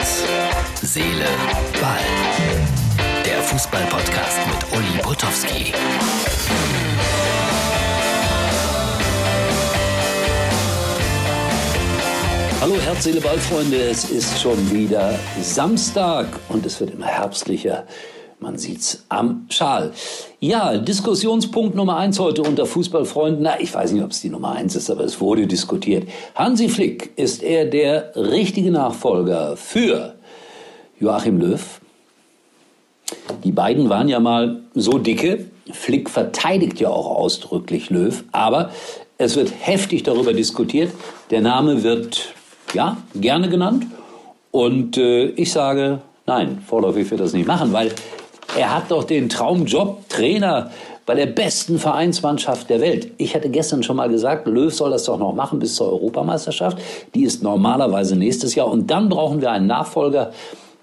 Herz, Seele, Ball. Der Fußball-Podcast mit Uli Potowski. Hallo Herz, Seele, Ball, Freunde. Es ist schon wieder Samstag und es wird immer herbstlicher. Man sieht's am Schal. Ja, Diskussionspunkt Nummer eins heute unter Fußballfreunden. Na, ich weiß nicht, ob es die Nummer eins ist, aber es wurde diskutiert. Hansi Flick, ist er der richtige Nachfolger für Joachim Löw? Die beiden waren ja mal so dicke. Flick verteidigt ja auch ausdrücklich Löw, aber es wird heftig darüber diskutiert. Der Name wird, ja, gerne genannt. Und äh, ich sage, nein, vorläufig wird das nicht machen, weil er hat doch den Traumjob Trainer bei der besten Vereinsmannschaft der Welt. Ich hatte gestern schon mal gesagt, Löw soll das doch noch machen bis zur Europameisterschaft. Die ist normalerweise nächstes Jahr. Und dann brauchen wir einen Nachfolger.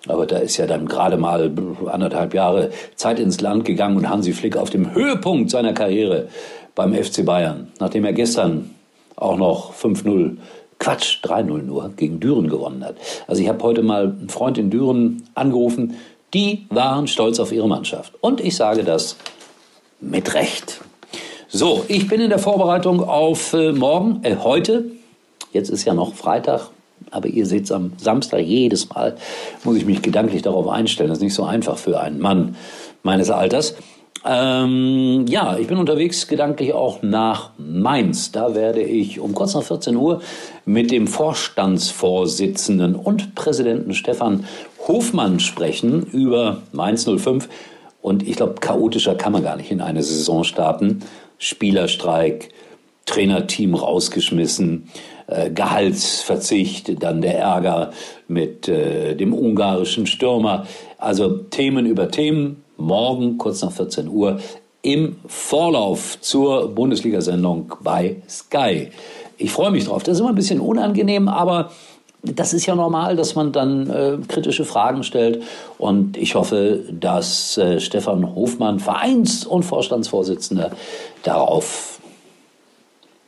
Aber da ist ja dann gerade mal anderthalb Jahre Zeit ins Land gegangen und Hansi Flick auf dem Höhepunkt seiner Karriere beim FC Bayern, nachdem er gestern auch noch 5-0 Quatsch, 3-0 nur gegen Düren gewonnen hat. Also ich habe heute mal einen Freund in Düren angerufen, die waren stolz auf ihre Mannschaft. Und ich sage das mit Recht. So, ich bin in der Vorbereitung auf äh, morgen, äh, heute. Jetzt ist ja noch Freitag, aber ihr seht es am Samstag jedes Mal, muss ich mich gedanklich darauf einstellen. Das ist nicht so einfach für einen Mann meines Alters. Ähm, ja, ich bin unterwegs gedanklich auch nach Mainz. Da werde ich um kurz nach 14 Uhr mit dem Vorstandsvorsitzenden und Präsidenten Stefan Hofmann sprechen über Mainz 05. Und ich glaube, chaotischer kann man gar nicht in eine Saison starten. Spielerstreik, Trainerteam rausgeschmissen, äh, Gehaltsverzicht, dann der Ärger mit äh, dem ungarischen Stürmer. Also Themen über Themen. Morgen kurz nach 14 Uhr im Vorlauf zur Bundesliga-Sendung bei Sky. Ich freue mich drauf. Das ist immer ein bisschen unangenehm, aber das ist ja normal, dass man dann äh, kritische Fragen stellt. Und ich hoffe, dass äh, Stefan Hofmann, Vereins- und Vorstandsvorsitzender, darauf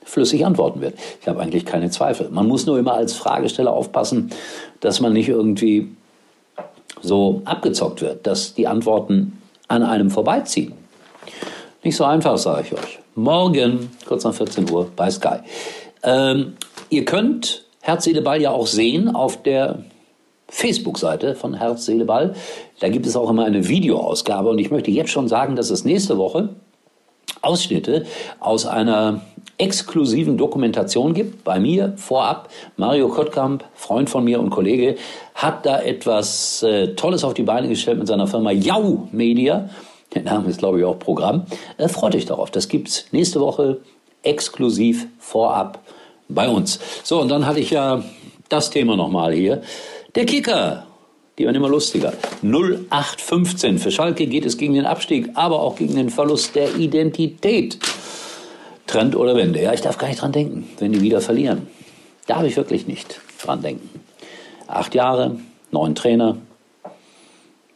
flüssig antworten wird. Ich habe eigentlich keine Zweifel. Man muss nur immer als Fragesteller aufpassen, dass man nicht irgendwie so abgezockt wird, dass die Antworten an einem vorbeiziehen. Nicht so einfach, sage ich euch. Morgen, kurz nach 14 Uhr, bei Sky. Ähm, ihr könnt Herz, Seele, Ball ja auch sehen auf der Facebook-Seite von Herz, Seele, Ball. Da gibt es auch immer eine Videoausgabe und ich möchte jetzt schon sagen, dass es nächste Woche Ausschnitte aus einer exklusiven Dokumentation gibt. Bei mir vorab, Mario Kottkamp, Freund von mir und Kollege, hat da etwas äh, Tolles auf die Beine gestellt mit seiner Firma Jau Media. Der Name ist, glaube ich, auch Programm. Äh, freut euch darauf. Das gibt's nächste Woche exklusiv vorab bei uns. So, und dann hatte ich ja das Thema nochmal hier. Der Kicker. Die werden immer lustiger. 0815. Für Schalke geht es gegen den Abstieg, aber auch gegen den Verlust der Identität. Trend oder Wende. Ja, ich darf gar nicht dran denken, wenn die wieder verlieren. Darf ich wirklich nicht dran denken. Acht Jahre, neun Trainer.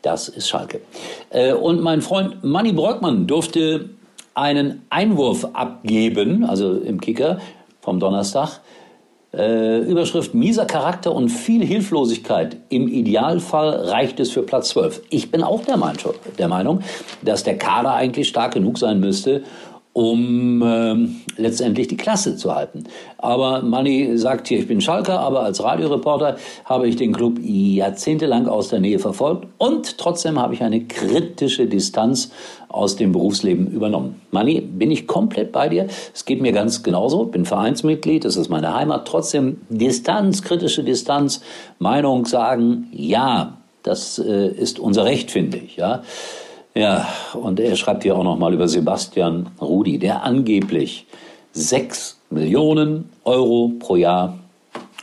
Das ist Schalke. Äh, und mein Freund Manny Brockmann durfte einen Einwurf abgeben, also im Kicker, vom Donnerstag. Äh, Überschrift mieser Charakter und viel Hilflosigkeit. Im Idealfall reicht es für Platz 12. Ich bin auch der, der Meinung, dass der Kader eigentlich stark genug sein müsste, um ähm, letztendlich die Klasse zu halten. Aber Manni sagt hier, ich bin Schalker, aber als Radioreporter habe ich den Club jahrzehntelang aus der Nähe verfolgt und trotzdem habe ich eine kritische Distanz aus dem Berufsleben übernommen. Manni, bin ich komplett bei dir. Es geht mir ganz genauso. Bin Vereinsmitglied, das ist meine Heimat. Trotzdem Distanz, kritische Distanz, Meinung sagen, ja, das äh, ist unser Recht, finde ich. Ja. Ja, und er schreibt hier auch nochmal über Sebastian Rudi, der angeblich sechs Millionen Euro pro Jahr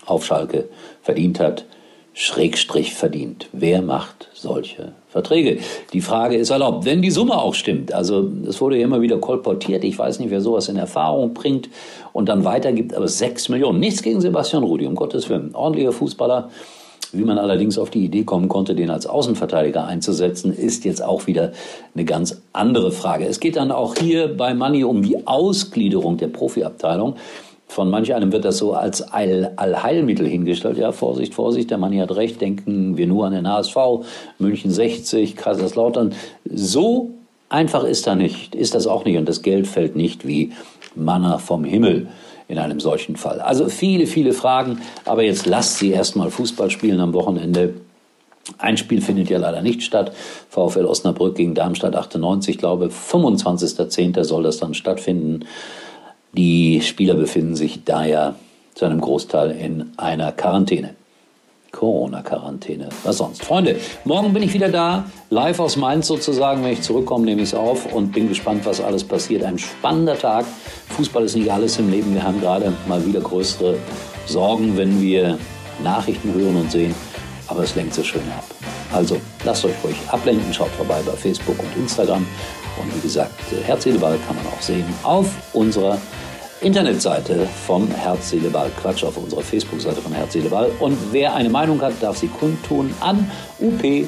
auf Schalke verdient hat. Schrägstrich verdient. Wer macht solche Verträge? Die Frage ist erlaubt, wenn die Summe auch stimmt. Also es wurde ja immer wieder kolportiert. Ich weiß nicht, wer sowas in Erfahrung bringt und dann weitergibt, aber sechs Millionen. Nichts gegen Sebastian Rudi, um Gottes Willen. Ordentlicher Fußballer wie man allerdings auf die Idee kommen konnte, den als Außenverteidiger einzusetzen, ist jetzt auch wieder eine ganz andere Frage. Es geht dann auch hier bei Money um die Ausgliederung der Profiabteilung. Von manch einem wird das so als All Allheilmittel hingestellt. Ja, Vorsicht, Vorsicht, der Mann hat recht, denken wir nur an den HSV, München 60, Kaiserslautern. So einfach ist da nicht, ist das auch nicht und das Geld fällt nicht wie Manna vom Himmel in einem solchen Fall. Also viele, viele Fragen, aber jetzt lasst sie erstmal Fußball spielen am Wochenende. Ein Spiel findet ja leider nicht statt. VfL Osnabrück gegen Darmstadt 98, glaube 25.10. soll das dann stattfinden. Die Spieler befinden sich daher zu einem Großteil in einer Quarantäne. Corona-Quarantäne. Was sonst? Freunde, morgen bin ich wieder da, live aus Mainz sozusagen. Wenn ich zurückkomme, nehme ich es auf und bin gespannt, was alles passiert. Ein spannender Tag. Fußball ist nicht alles im Leben. Wir haben gerade mal wieder größere Sorgen, wenn wir Nachrichten hören und sehen. Aber es lenkt so schön ab. Also lasst euch ruhig ablenken. Schaut vorbei bei Facebook und Instagram. Und wie gesagt, Herz, Seele, kann man auch sehen auf unserer Internetseite von Herz, Seele, Ball. Quatsch auf unserer Facebook-Seite von Herz, Seele, Ball. Und wer eine Meinung hat, darf sie kundtun an up.mux.tv.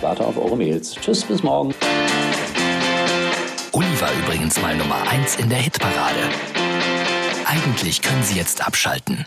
Warte auf eure Mails. Tschüss, bis morgen. Uli war übrigens mal Nummer 1 in der Hitparade. Eigentlich können Sie jetzt abschalten.